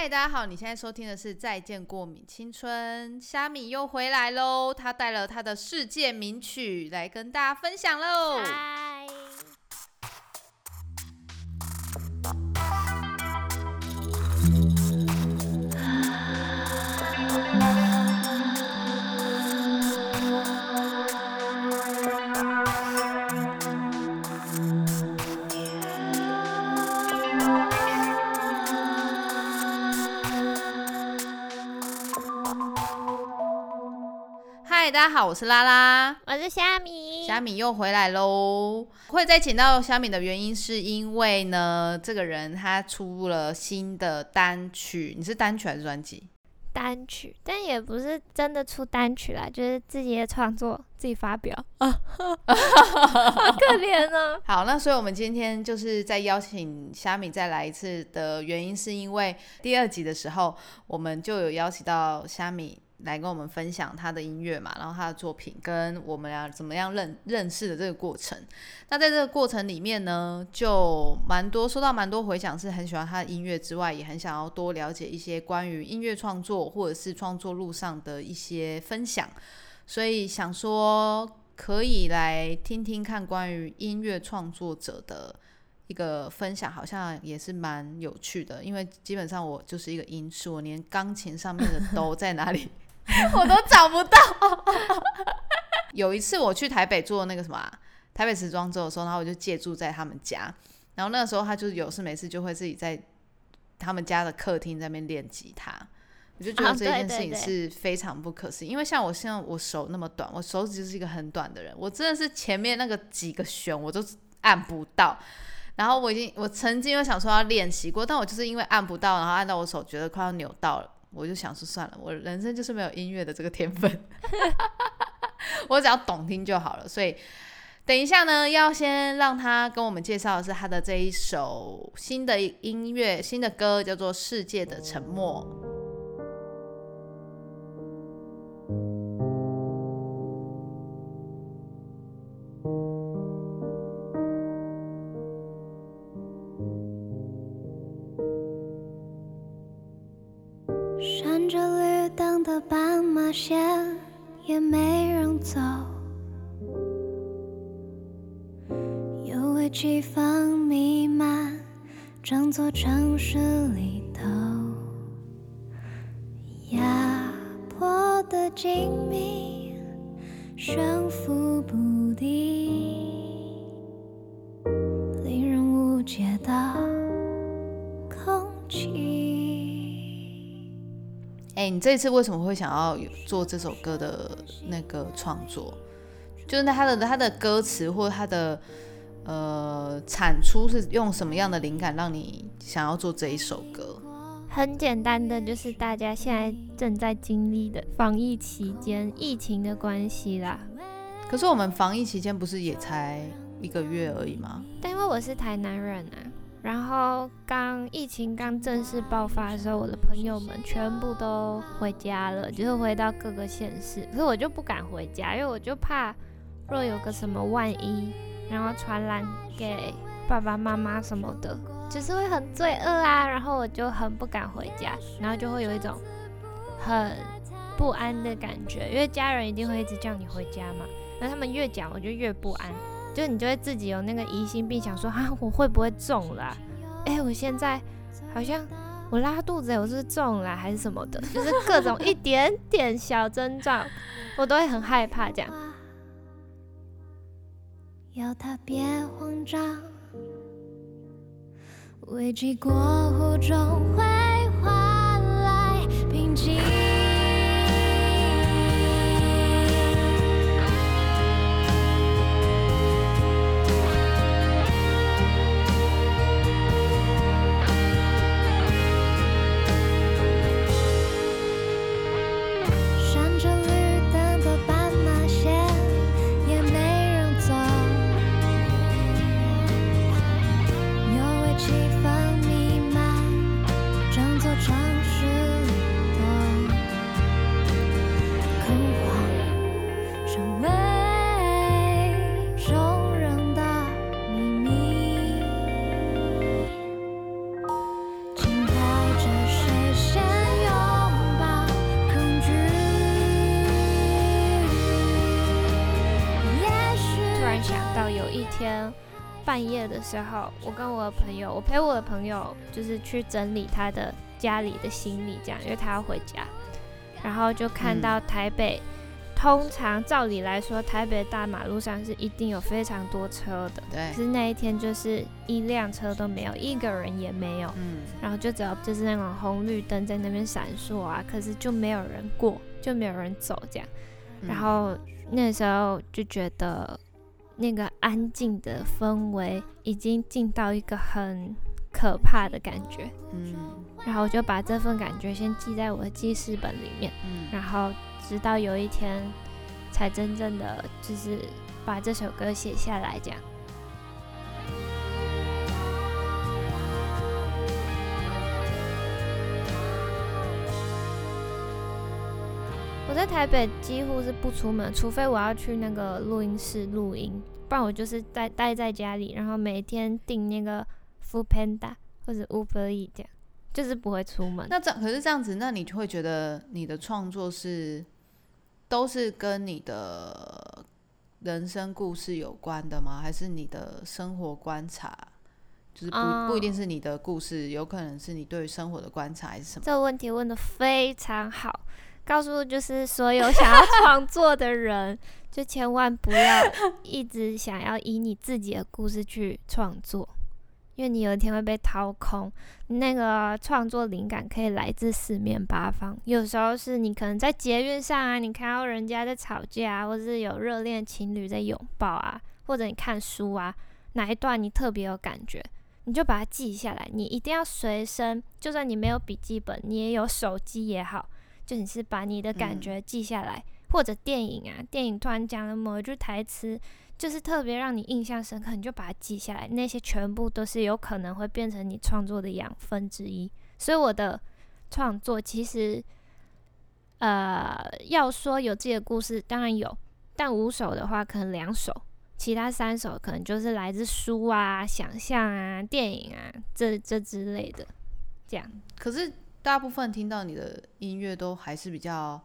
嗨，大家好！你现在收听的是《再见过敏青春》，虾米又回来喽，他带了他的世界名曲来跟大家分享喽。家好，我是拉拉。我是虾米。虾米又回来喽！会再请到虾米的原因，是因为呢，这个人他出了新的单曲。你是单曲还是专辑？单曲，但也不是真的出单曲啦，就是自己的创作，自己发表啊，好可怜哦。好，那所以我们今天就是在邀请虾米再来一次的原因，是因为第二集的时候，我们就有邀请到虾米来跟我们分享他的音乐嘛，然后他的作品跟我们俩怎么样认认识的这个过程。那在这个过程里面呢，就蛮多收到蛮多回响，是很喜欢他的音乐之外，也很想要多了解一些关于音乐创作或者是创作路上的一些分享，所以想说可以来听听看关于音乐创作者的一个分享，好像也是蛮有趣的。因为基本上我就是一个音痴，我连钢琴上面的 哆在哪里 我都找不到。有一次我去台北做那个什么啊、台北时装周的时候，然后我就借住在他们家，然后那个时候他就是有事没事就会自己在他们家的客厅在那边练吉他。我就觉得啊这件事情是非常不可思议，因为像我现在我手那么短，我手指就是一个很短的人，我真的是前面那个几个弦我都按不到。然后我已经我曾经有想说要练习过，但我就是因为按不到，然后按到我手觉得快要扭到了，我就想说算了，我人生就是没有音乐的这个天分，我只要懂听就好了。所以等一下呢，要先让他跟我们介绍的是他的这一首新的音乐新的歌，叫做《世界的沉默》。座城市里头，压迫的静谧，悬浮不定，令人无解的空气。哎、你这一次为什么会想要做这首歌的那个创作？就是他的他的歌词或他的呃产出是用什么样的灵感让你想要做这一首歌？很简单的，就是大家现在正在经历的防疫期间，疫情的关系啦。可是我们防疫期间不是也才一个月而已吗？但因为我是台南人啊，然后刚疫情刚正式爆发的时候，我的朋友们全部都回家了，就是回到各个县市。可是我就不敢回家，因为我就怕若有个什么万一，然后传染给爸爸妈妈什么的，就是会很罪恶啊。然后我就很不敢回家，然后就会有一种很不安的感觉，因为家人一定会一直叫你回家嘛。那他们越讲，我就越不安。就你就会自己有那个疑心病，想说啊，我会不会中了啊？哎、我现在好像我拉肚子，我是中了还是什么的？就是各种一点点小症状，我都会很害怕这样。要他别慌张，危机过后终会换来平静。的时候，我跟我的朋友，我陪我的朋友就是去整理他的家里的行李，这样，因为他要回家，然后就看到台北。通常照理来说，台北大马路上是一定有非常多车的。对。可是那一天就是一辆车都没有，一个人也没有。嗯。然后就只有就是那种红绿灯在那边闪烁啊，可是就没有人过，就没有人走这样。然后那时候就觉得那个安静的氛围已经进到一个很可怕的感觉。嗯。然后我就把这份感觉先记在我的记事本里面。嗯。然后。直到有一天，才真正的就是把这首歌写下来。这样，在台北几乎是不出门，除非我要去那个录音室录音，不然我就是在待在家里，然后每天订那个 Food Panda 或者 Uber E 这样，就是不会出门。那这可是这样子，那你就会觉得你的创作是？都是跟你的人生故事有关的吗？还是你的生活观察？就是不不一定是你的故事，有可能是你对生活的观察，还是什么？这个问题问的非常好，告诉就是所有想要创作的人，就千万不要一直想要以你自己的故事去创作。因为你有一天会被掏空，那个创作灵感可以来自四面八方。有时候是你可能在捷运上啊，你看到人家在吵架，或是有热恋情侣在拥抱啊，或者你看书啊，哪一段你特别有感觉，你就把它记下来。你一定要随身，就算你没有笔记本，你也有手机也好，就你是把你的感觉记下来。或者电影啊，电影突然讲了某一句台词。就是特别让你印象深刻，你就把它记下来。那些全部都是有可能会变成你创作的养分之一。所以我的创作其实，呃，要说有自己的故事，当然有，但五首的话可能两首，其他三首可能就是来自书啊、想象啊、电影啊这这之类的。这样。可是大部分听到你的音乐都还是比较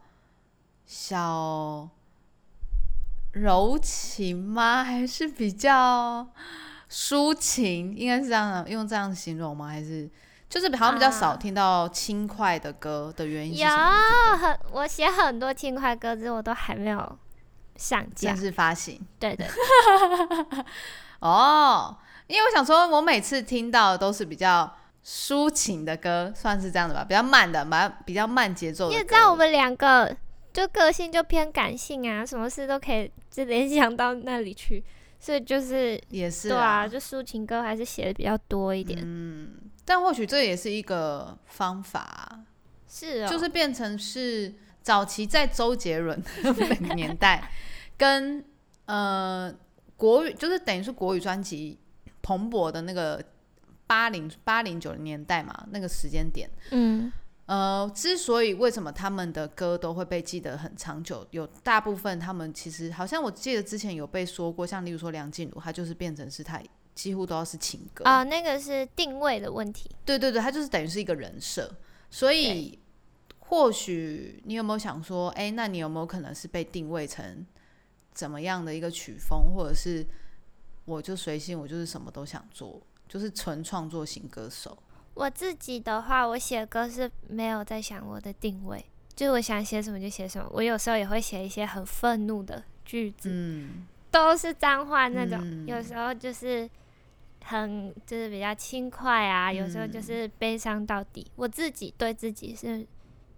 小。柔情吗？还是比较抒情？应该是这样用这样形容吗？还是就是好像比较少听到轻快的歌的原因是什么？有很，我写很多轻快歌，只是我都还没有上架，正式发行。对对。哦，因为我想说，我每次听到的都是比较抒情的歌，算是这样的吧，比较慢的，蛮比较慢节奏。你知道我们两个。就个性就偏感性啊，什么事都可以就联想到那里去，所以就是也是对啊，就抒情歌还是写的比较多一点。嗯，但或许这也是一个方法，是，就是变成是早期在周杰伦那个年代，跟呃国语，就是等于是国语专辑蓬勃的那个八零八零九零年代嘛，那个时间点，嗯。呃，之所以为什么他们的歌都会被记得很长久，有大部分他们其实好像我记得之前有被说过，像例如说梁静茹，她就是变成是她几乎都要是情歌啊，那个是定位的问题。对对对，她就是等于是一个人设，所以或许你有没有想说，哎，那你有没有可能是被定位成怎么样的一个曲风，或者是我就随性，我就是什么都想做，就是纯创作型歌手。我自己的话，我写歌是没有在想我的定位，就是我想写什么就写什么。我有时候也会写一些很愤怒的句子，嗯，都是脏话那种。有时候就是很就是比较轻快啊，有时候就是悲伤到底。我自己对自己是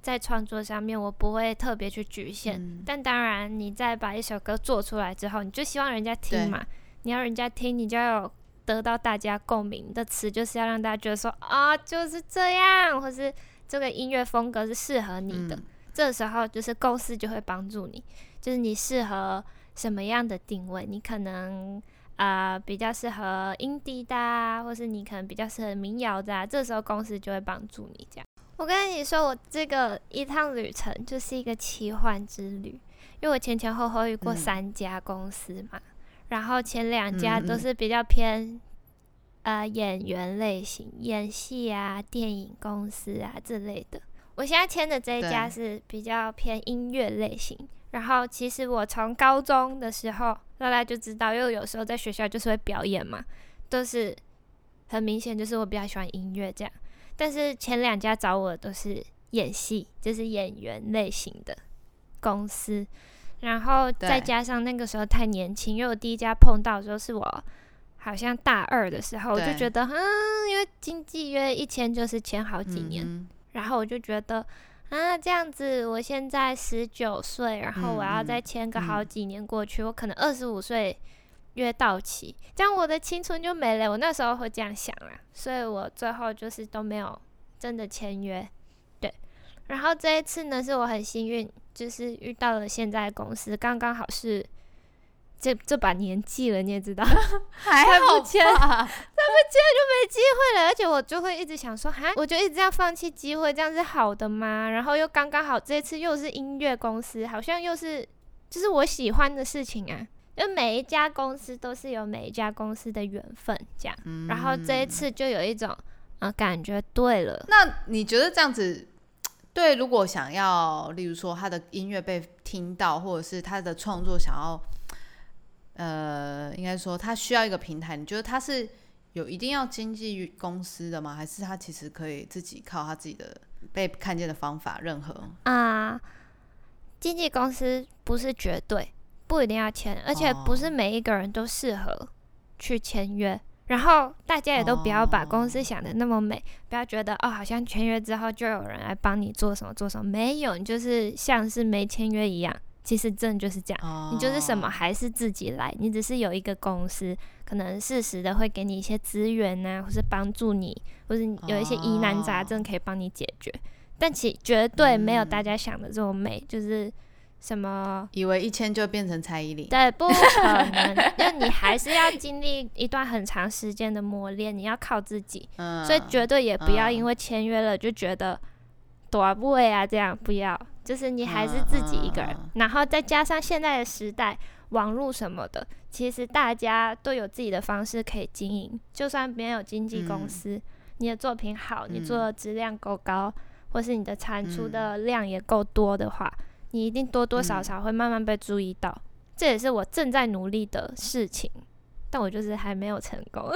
在创作上面，我不会特别去局限。但当然，你在把一首歌做出来之后，你就希望人家听嘛。你要人家听，你就要有。得到大家共鸣的词，就是要让大家觉得说啊，就是这样，或是这个音乐风格是适合你的。这时候，就是公司就会帮助你，就是你适合什么样的定位，你可能啊比较适合 indie 的，或是你可能比较适合民谣的。这时候，公司就会帮助你这样。我跟你说，我这个一趟旅程就是一个奇幻之旅，因为我前前后后遇过三家公司嘛。然后前两家都是比较偏，呃，演员类型，演戏啊，电影公司啊之类的。我现在签的这一家是比较偏音乐类型。然后其实我从高中的时候，大家就知道，因为有时候在学校就是会表演嘛。都是很明显，就是我比较喜欢音乐这样。但是前两家找我都是演戏，就是演员类型的公司，然后再加上那个时候太年轻，因为我第一家碰到的时候是我好像大二的时候，我就觉得，嗯，因为经纪约一签就是签好几年，然后我就觉得，啊，这样子，我现在十九岁，然后我要再签个好几年过去，我可能二十五岁约到期，这样我的青春就没了。我那时候会这样想啦，所以我最后就是都没有真的签约。对，然后这一次呢，是我很幸运，就是遇到了现在公司，刚刚好是。这这把年纪了，你也知道，还不签，再不签就没机会了。而且我就会一直想说，哈，我就一直要放弃机会，这样是好的吗？然后又刚刚好，这次又是音乐公司，好像又是就是我喜欢的事情啊。就每一家公司都是有每一家公司的缘分，这样。然后这一次就有一种啊，感觉对了。那你觉得这样子对？如果想要，例如说他的音乐被听到，或者是他的创作想要。呃，应该说他需要一个平台。你觉得他是有一定要经纪公司的吗？还是他其实可以自己靠他自己的被看见的方法？任何啊，经纪公司不是绝对不一定要签，而且不是每一个人都适合去签约。然后大家也都不要把公司想的那么美，不要觉得哦，好像签约之后就有人来帮你做什么做什么，没有，你就是像是没签约一样。其实真的就是这样，你就是什么还是自己来，你只是有一个公司，可能适时的会给你一些资源呐，或是帮助你，或是有一些疑难杂症可以帮你解决。但其绝对没有大家想的这么美，就是什么？以为一签就变成蔡依林，对，不可能，因为你还是要经历一段很长时间的磨练，你要靠自己，所以绝对也不要因为签约了就觉得多不会啊，这样不要。就是你还是自己一个人，然后再加上现在的时代，网络什么的，其实大家都有自己的方式可以经营。就算没有经纪公司，你的作品好，你做的质量够高，或是你的产出的量也够多的话，你一定多多少少会慢慢被注意到。这也是我正在努力的事情，但我就是还没有成功。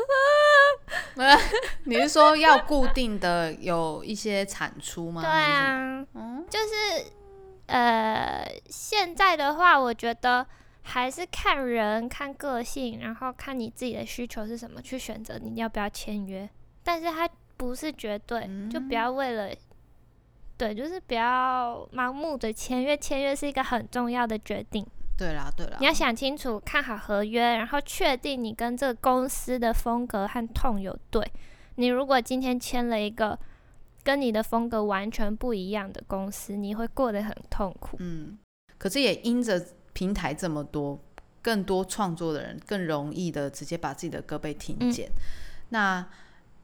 你是说要固定的有一些产出吗？对啊，就是。呃，现在的话，我觉得还是看人、看个性，然后看你自己的需求是什么，去选择你要不要签约。但是它不是绝对，就不要为了，对，就是不要盲目的签约。签约是一个很重要的决定。对啦，对啦，你要想清楚，看好合约，然后确定你跟这个公司的风格和痛有对。你如果今天签了一个。跟你的风格完全不一样的公司，你会过得很痛苦。嗯，可是也因着平台这么多，更多创作的人更容易的直接把自己的歌被听见。那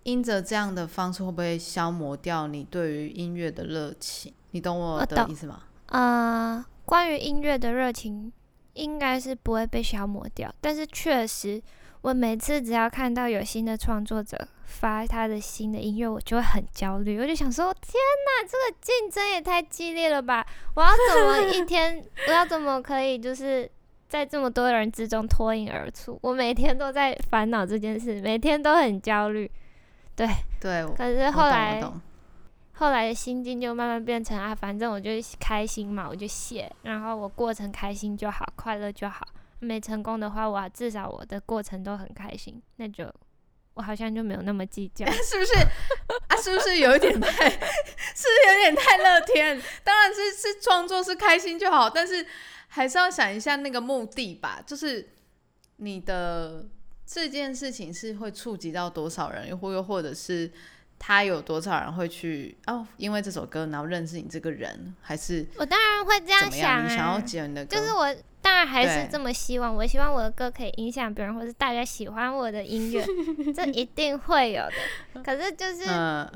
因着这样的方式，会不会消磨掉你对于音乐的热情？你懂我的意思吗？啊，关于音乐的热情，应该是不会被消磨掉，但是确实。我每次只要看到有新的创作者发他的新的音乐，我就会很焦虑。我就想说：天哪，这个竞争也太激烈了吧！我要怎么一 天？我要怎么可以就是在这么多人之中脱颖而出？我每天都在烦恼这件事，每天都很焦虑。对对，可是后来后来的心境就慢慢变成啊，反正我就开心嘛，我就写，然后我过程开心就好，快乐就好。没成功的话，我至少我的过程都很开心，那就我好像就没有那么计较，是不是？啊，是不是有一点太，是有点太乐天？当然是是创作是开心就好，但是还是要想一下那个目的吧，就是你的这件事情是会触及到多少人，又或又或者是他有多少人会去哦，因为这首歌然后认识你这个人，还是我当然会这样想，你想要剪的歌，就是我。当然还是这么希望，我希望我的歌可以影响别人，或是大家喜欢我的音乐，这一定会有的。可是就是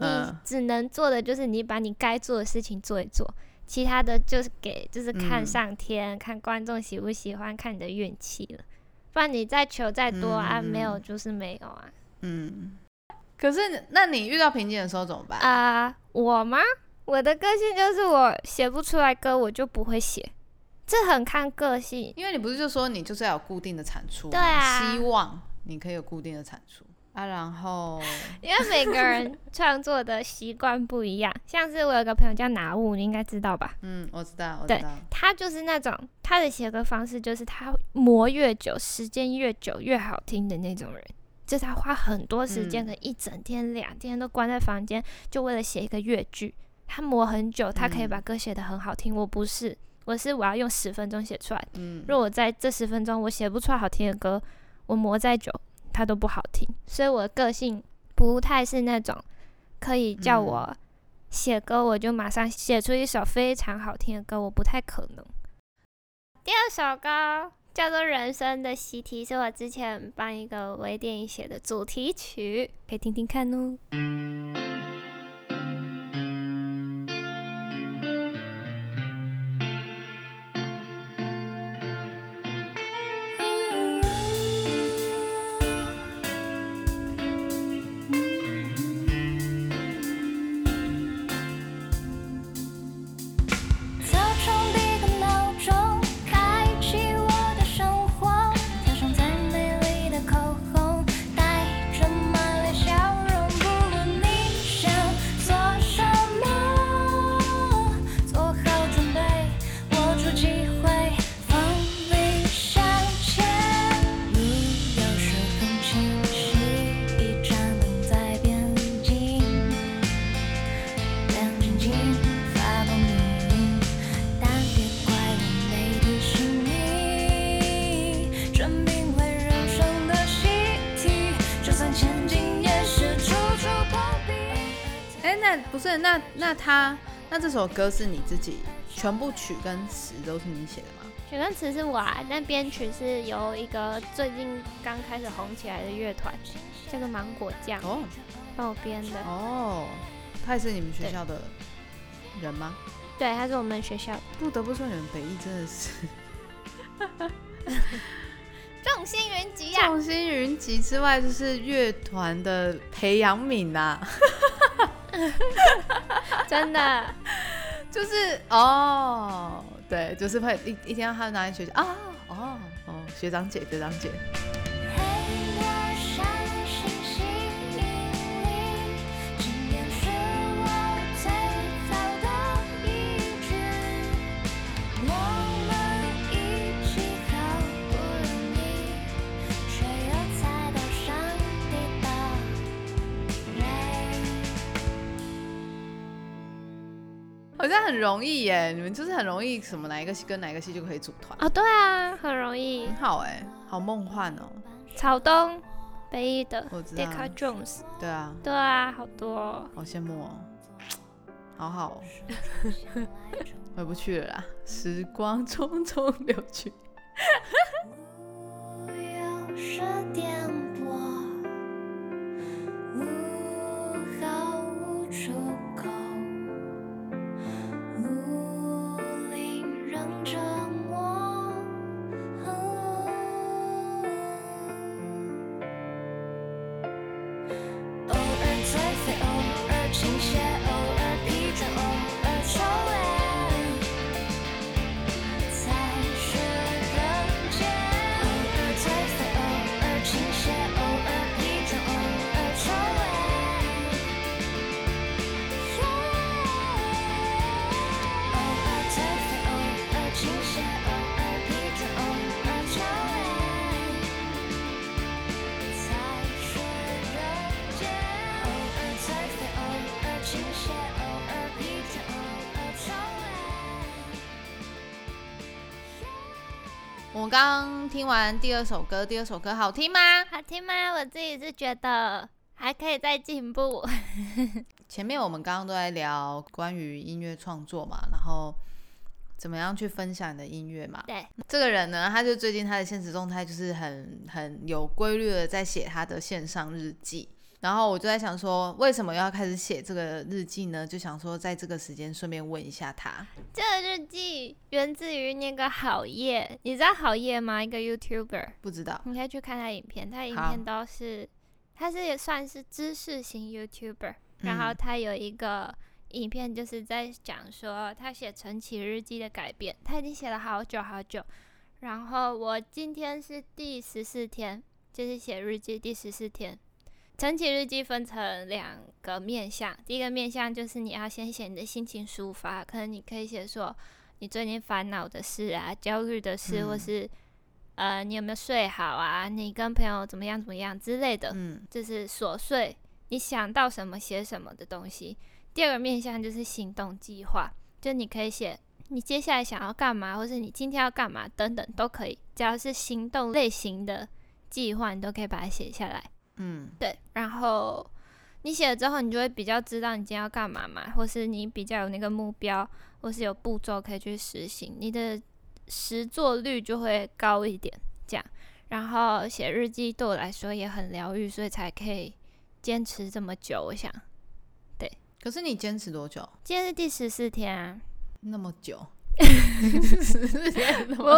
你只能做的就是你把你该做的事情做一做，其他的就是给就是看上天，看观众喜不喜欢，看你的运气了。不然你再求再多啊，没有就是没有啊。嗯。可是那你遇到瓶颈的时候怎么办啊？我吗？我的个性就是我写不出来歌，我就不会写。这很看个性，因为你不是就说你就是要有固定的产出，对啊，希望你可以有固定的产出。啊，然后 因为每个人 创作的习惯不一样，像是我有个朋友叫拿物，你应该知道吧？嗯，我知道，我知对道，他就是那种他的写歌方式，就是他磨越久，时间越久越好听的那种人。就是他花很多时间，嗯可能一整天、两天都关在房间，就为了写一个乐句。他磨很久，他可以嗯把歌写得很好听。我不是，我是我要用十分钟写出来。嗯如果我在这十分钟我写不出来好听的歌，我磨再久，它都不好听。所以我的个性不太是那种可以叫嗯我写歌我就马上写出一首非常好听的歌，我不太可能。第二首歌叫做《人生的习题》，是我之前帮一个微电影写的主题曲，可以听听看哦。那那他那这首歌是你自己全部曲跟词都是你写的吗？曲跟词是我啊，但编曲是由一个最近刚开始红起来的乐团，叫做芒果酱哦帮我编的。哦，他也是你们学校的人吗？对，他是我们学校不得不说，你们北艺真的是 众星云集啊。众星云集之外，就是乐团的培养皿呐、真的，就是哦，对，就是会一一天到他拿来学习。啊，哦哦，学长姐，学长姐，很容易耶，你们就是很容易什么哪一个戏跟哪一个戏就可以组团，哦，对啊，很容易。很。好哎，好梦幻哦，草东，北艺的我知道。Decca Jones，对啊，对啊，好多哦、好羡慕哦，好好哦，回不去了啦，时光匆匆流去。路有完第二首歌，第二首歌好听吗？好听吗？我自己是觉得还可以再进步。前面我们刚刚都在聊关于音乐创作嘛，然后怎么样去分享你的音乐嘛。对，这个人呢，他就最近他的现实状态就是很很有规律的在写他的线上日记。然后我就在想说，为什么要开始写这个日记呢？就想说在这个时间顺便问一下他。这个日记源自于那个好夜，你知道好夜吗？一个 YouTuber，不知道，你可以去看他影片，他影片都是，他是也算是知识型 YouTuber，然后嗯他有一个影片就是在讲说他写晨起日记的改变，他已经写了好久好久，然后我今天是第十四天，就是写日记第十四天。晨起日记分成两个面向，第一个面向就是你要先写你的心情抒发，可能你可以写说你最近烦恼的事啊、焦虑的事，嗯或是呃你有没有睡好啊，你跟朋友怎么样怎么样之类的，嗯就是琐碎，你想到什么写什么的东西。第二个面向就是行动计划，就你可以写你接下来想要干嘛，或是你今天要干嘛等等都可以，只要是行动类型的计划，你都可以把它写下来。嗯对，然后你写了之后，你就会比较知道你今天要干嘛嘛，或是你比较有那个目标，或是有步骤可以去实行，你的实作率就会高一点。这样，然后写日记对我来说也很疗愈，所以才可以坚持这么久。我想，对可是你坚持多久？今天是第十四天啊，那么久？我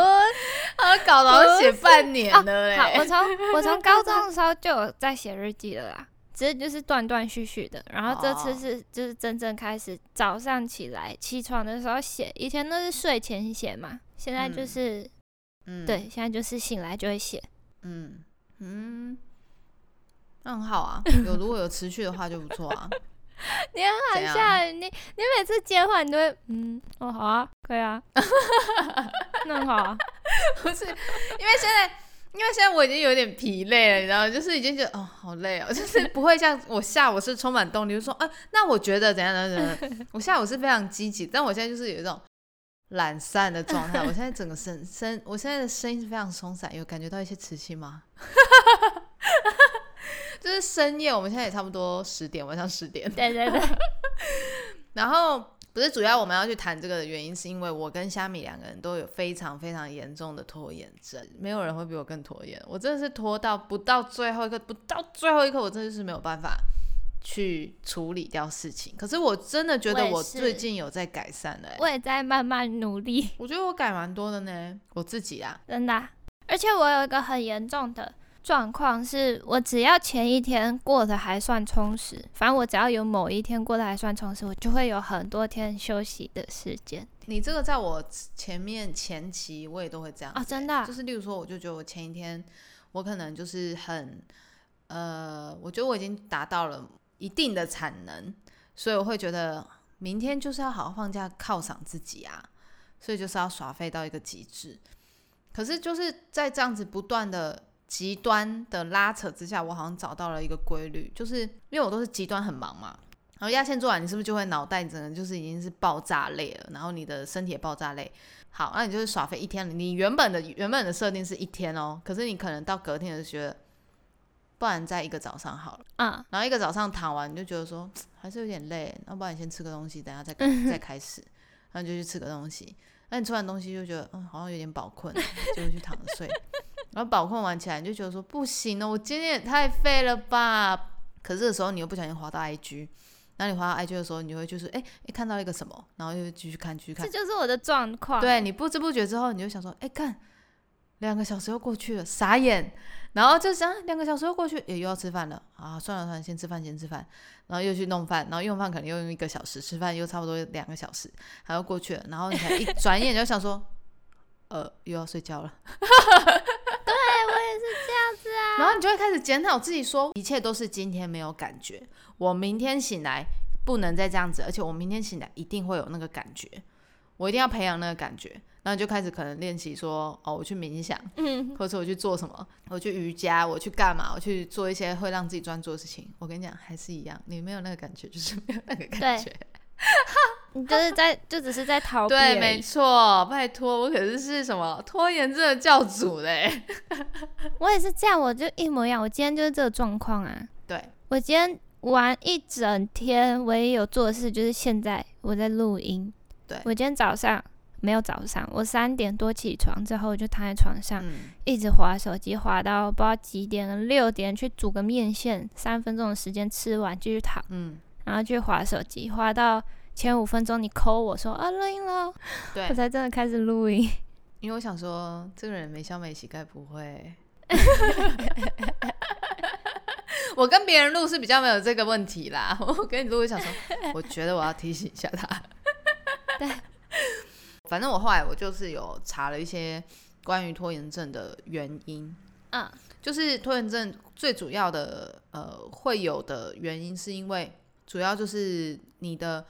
啊，搞到写半年了嘞。好，我从我从高中的 时候就有在写日记了啦，只是就是断断续续的。然后这次哦是就是真正开始早上起来起床的时候写，以前都是睡前写嘛，现在就嗯是、嗯，对，现在就是醒来就会写。嗯嗯，那很好啊。有如果有持续的话就不错啊。你很好笑，你你每次接话你都会嗯哦好啊，可以啊，那很好啊。不是，因为现在，因为现在我已经有点疲累了，你知道吗？就是已经觉得哦，好累哦，就是不会像我下午是充满动力，就说，啊、那我觉得怎样怎样怎样。我下午是非常积极，但我现在就是有一种懒散的状态。我现在整个声声，我现在的声音是非常松散，有感觉到一些磁性吗？就是深夜，我们现在也差不多十点，晚上十点。对对对，然后不是主要我们要去谈这个的原因，是因为我跟虾米两个人都有非常非常严重的拖延症，没有人会比我更拖延。我真的是拖到不到最后一刻，不到最后一刻，我真的是没有办法去处理掉事情。可是我真的觉得我最近有在改善了、欸，我也在慢慢努力，我觉得我改蛮多的呢，我自己啊，真的啊、而且我有一个很严重的状况，是我只要前一天过得还算充实，反正我只要有某一天过得还算充实，我就会有很多天休息的时间。你这个在我前面前期我也都会这样啊欸哦真的啊就是例如说，我就觉得我前一天我可能就是很呃，我觉得我已经达到了一定的产能，所以我会觉得明天就是要好好放假犒赏自己啊，所以就是要耍废到一个极致。可是就是在这样子不断的极端的拉扯之下，我好像找到了一个规律，就是因为我都是极端很忙嘛，然后压线做完，你是不是就会脑袋整个就是已经是爆炸累了，然后你的身体也爆炸累。好，那你就是耍废一天了。你原本的原本的设定是一天哦，可是你可能到隔天就觉得，不然在一个早上好了。嗯，然后一个早上躺完，你就觉得说还是有点累，要不然你先吃个东西，等下再 再开始，然后你就去吃个东西。那你吃完东西就觉得嗯好像有点饱困，就会去躺着睡。然后宝控玩起来，你就觉得说不行哦，我今天也太废了吧。可是的时候你又不小心滑到 IG，然后你滑到 IG 的时候，你就会就是哎哎看到一个什么，然后又继续看继续看这，就是我的状况。对你不知不觉之后，你就想说，哎、看两个小时又过去了，傻眼。然后就想两个小时又过去，也又要吃饭了啊！算了算了，先吃饭先吃饭，然后又去弄饭，然后用饭可能又用一个小时，吃饭又差不多两个小时，还要过去了。然后你才一转眼就想说，呃，又要睡觉了。然后你就会开始检讨自己说，一切都是今天没有感觉，我明天醒来不能再这样子，而且我明天醒来一定会有那个感觉，我一定要培养那个感觉。然后你就开始可能练习说，哦，我去冥想，嗯，或者我去做什么，我去瑜伽，我去干嘛，我去做一些会让自己专注的事情。我跟你讲，还是一样，你没有那个感觉，就是没有那个感觉。你就是在就只是在逃避对，没错，拜托，我可是是什么拖延症的教主嘞。我也是这样，我就一模一样。我今天就是这个状况啊。对，我今天玩一整天，唯一有做的事就是现在我在录音。对我今天早上没有早上，我三点多起床之后，我就躺在床上，嗯，一直划手机，划到不知道几点了，六点去煮个面线，三分钟的时间吃完继续躺，嗯，然后去划手机，划到前五分钟你 call 我说啊录音了，对 我，才真的开始录音。因为我想说，这个人没消没息，该不会？我跟别人录是比较没有这个问题啦。我跟你录，我想说，我觉得我要提醒一下他。对，反正我后来我就是有查了一些关于拖延症的原因，嗯就是拖延症最主要的呃会有的原因，是因为主要就是你的，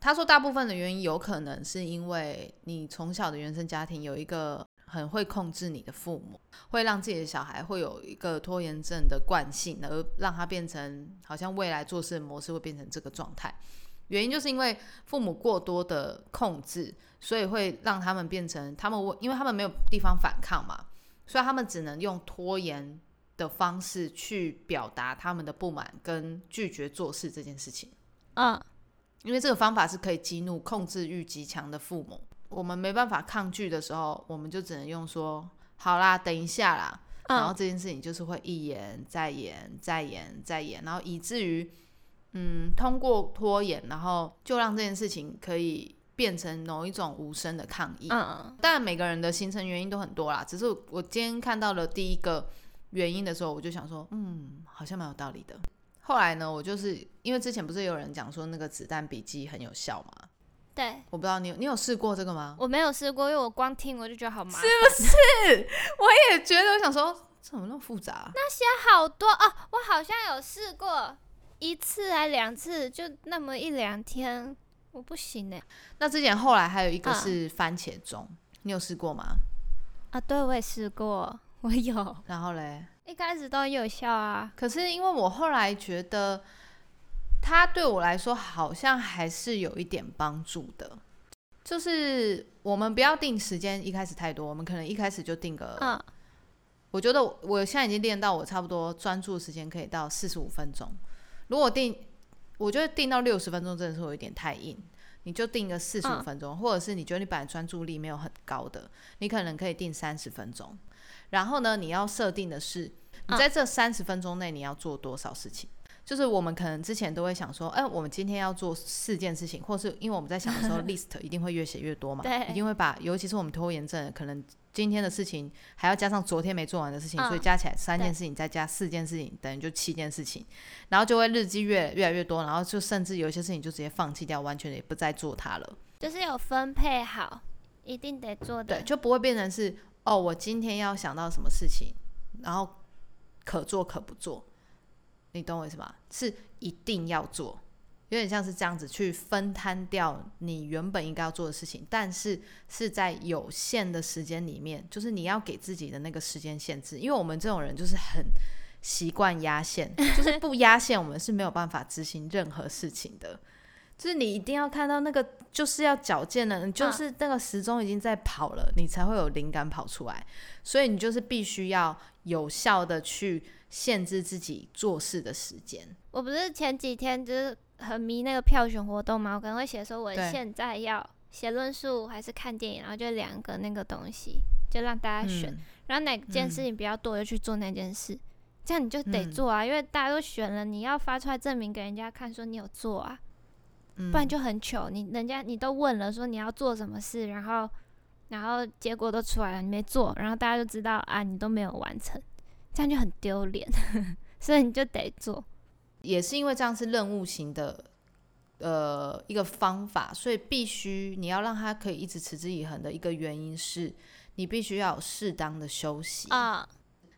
他说大部分的原因有可能是因为你从小的原生家庭有一个很会控制你的父母，会让自己的小孩会有一个拖延症的惯性，而让他变成好像未来做事的模式会变成这个状态。原因就是因为父母过多的控制，所以会让他们变成他们，因为他们没有地方反抗嘛，所以他们只能用拖延的方式去表达他们的不满跟拒绝做事这件事情。嗯因为这个方法是可以激怒控制欲极强的父母，我们没办法抗拒的时候，我们就只能用说“好啦，等一下啦”，然后嗯这件事情就是会一延再延再延再延，然后以至于嗯，通过拖延，然后就让这件事情可以变成某一种无声的抗议。嗯当然，每个人的形成原因都很多啦，只是我今天看到了第一个原因的时候，我就想说，嗯，好像蛮有道理的。后来呢，我就是因为之前不是有人讲说那个子弹笔记很有效吗？对我不知道你有你有试过这个吗？我没有试过，因为我光听我就觉得好麻烦。是不是 我也觉得，我想说这怎么那么复杂啊、那些好多哦，我好像有试过一次还两次，就那么一两天，我不行哎。那之前后来还有一个嗯是番茄钟，你有试过吗？啊，对，我也试过，我有，然后嘞，一开始都很有效啊。可是因为我后来觉得，它对我来说好像还是有一点帮助的。就是我们不要定时间一开始太多，我们可能一开始就定个，嗯我觉得我现在已经练到我差不多专注时间可以到四十五分钟。如果定，我觉得定到六十分钟真的是会有点太硬，你就定个四十五嗯分钟，或者是你觉得你本来专注力没有很高的，你可能可以定三十分钟。然后呢，你要设定的是，你嗯在这三十分钟内你要做多少事情。就是我们可能之前都会想说，哎、我们今天要做四件事情，或是因为我们在想的时候，list 一定会越写越多嘛，对一定会把，尤其是我们拖延症，可能今天的事情还要加上昨天没做完的事情，嗯所以加起来三件事情，再加四件事情，等于就七件事情，然后就会日积月越来越多，然后就甚至有一些事情就直接放弃掉，完全也不再做它了。就是有分配好，一定得做的。对，就不会变成是哦，我今天要想到什么事情，然后可做可不做，你懂我意思吗？是一定要做，有点像是这样子去分摊掉你原本应该要做的事情，但是是在有限的时间里面，就是你要给自己的那个时间限制，因为我们这种人就是很习惯压线，就是不压线，我们是没有办法执行任何事情的。就是你一定要看到那个，就是要矫健的，你就是那个时钟已经在跑了，你才会有灵感跑出来。所以你就是必须要有效的去限制自己做事的时间。我不是前几天就是很迷那个票选活动嘛，我可能会写说我现在要写论述还是看电影，然后就两个那个东西，就让大家选，嗯。然后哪件嗯事情比较多就去做那件事，这样你就得嗯。做啊，因为大家都选了，你要发出来证明给人家看说你有做啊，嗯不然就很糗。你人家你都问了说你要做什么事，然后然后结果都出来了，你没做，然后大家就知道啊你都没有完成，这样就很丢脸，所以你就得做。也是因为这样是任务型的，呃，一个方法，所以必须你要让他可以一直持之以恒的一个原因是，你必须要有适当的休息。啊、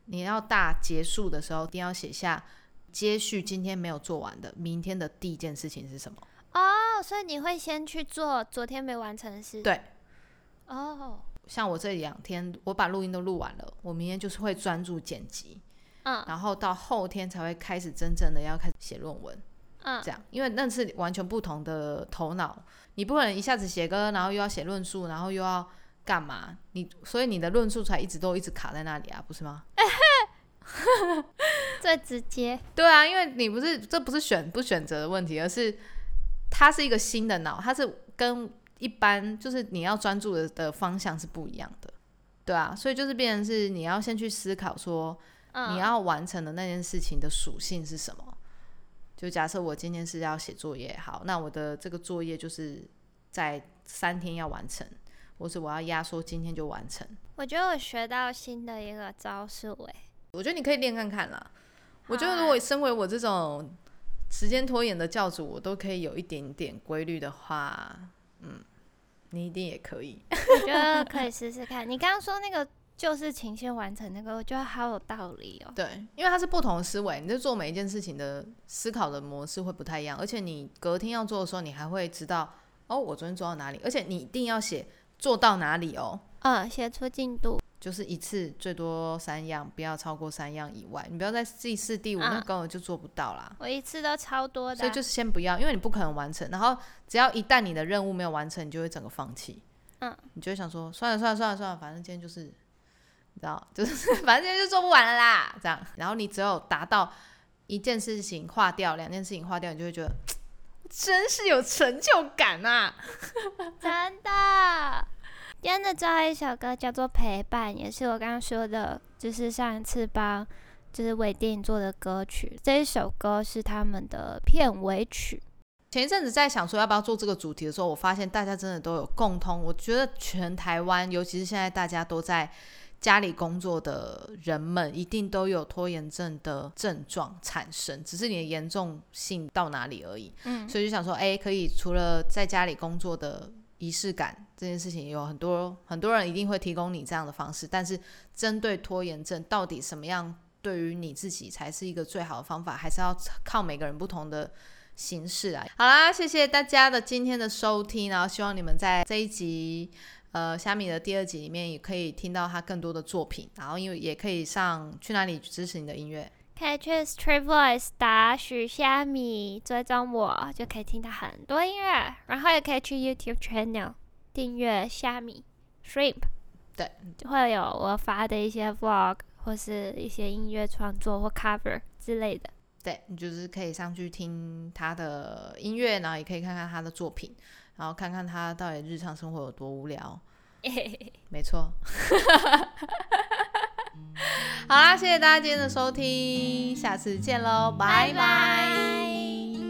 你要大结束的时候，一定要写下接续今天没有做完的，明天的第一件事情是什么？哦，所以你会先去做昨天没完成的事。对。哦，像我这两天，我把录音都录完了，我明天就是会专注剪辑，嗯然后到后天才会开始真正的要开始写论文。嗯这样，因为那是完全不同的头脑，你不可能一下子写歌，然后又要写论述，然后又要干嘛？你所以你的论述才一直都一直卡在那里啊，不是吗？最直接。对啊，因为你不是这不是选不选择的问题，而是它是一个新的脑，它是跟一般就是你要专注的的方向是不一样的，对啊，所以就是变成是你要先去思考说嗯，你要完成的那件事情的属性是什么。就假设我今天是要写作业，好，那我的这个作业就是在三天要完成，或是我要压缩今天就完成。我觉得我学到新的一个招数哎。我觉得你可以练看看啦。我觉得如果身为我这种时间拖延的教主，我都可以有一点点规律的话，嗯，你一定也可以。我觉得可以试试看。你刚刚说那个就是情先完成那个，我觉得好有道理哦。对，因为它是不同的思维，你在做每一件事情的思考的模式会不太一样，而且你隔天要做的时候，你还会知道哦，我昨天做到哪里，而且你一定要写做到哪里哦，嗯，写出进度。就是一次最多三样，不要超过三样以外，你不要在第四、第五，那嗯根本就做不到啦。我一次都超多的啊、所以就是先不要，因为你不可能完成。然后只要一旦你的任务没有完成，你就会整个放弃。嗯，你就会想说，算了算了算了算了，反正今天就是，你知道，就是反正今天就做不完了啦，这样。然后你只有达到一件事情划掉，两件事情划掉，你就会觉得 真是有成就感啊！真的。今天的最后一首歌叫做《陪伴》，也是我刚刚说的，就是上一次帮就是微电影做的歌曲。这一首歌是他们的片尾曲。前一阵子在想说要不要做这个主题的时候，我发现大家真的都有共通。我觉得全台湾，尤其是现在大家都在家里工作的人们，一定都有拖延症的症状产生，只是你的严重性到哪里而已。嗯，所以就想说，哎、可以除了在家里工作的仪式感这件事情，有很多很多人一定会提供你这样的方式，但是针对拖延症，到底什么样对于你自己才是一个最好的方法，还是要靠每个人不同的形式啊。好啦，谢谢大家的今天的收听，然后希望你们在这一集。呃，虾米的第二集里面也可以听到他更多的作品，然后因为也可以上去哪里支持你的音乐，可以去 Street Voice 打许虾米追踪我，就可以听到很多音乐。然后也可以去 YouTube channel 订阅虾米 Shrimp，对，就会有我发的一些 Vlog 或是一些音乐创作或 cover 之类的。对你就是可以上去听他的音乐，然后也可以看看他的作品，然后看看他到底日常生活有多无聊。没错。好啦，谢谢大家今天的收听，下次见喽，拜拜。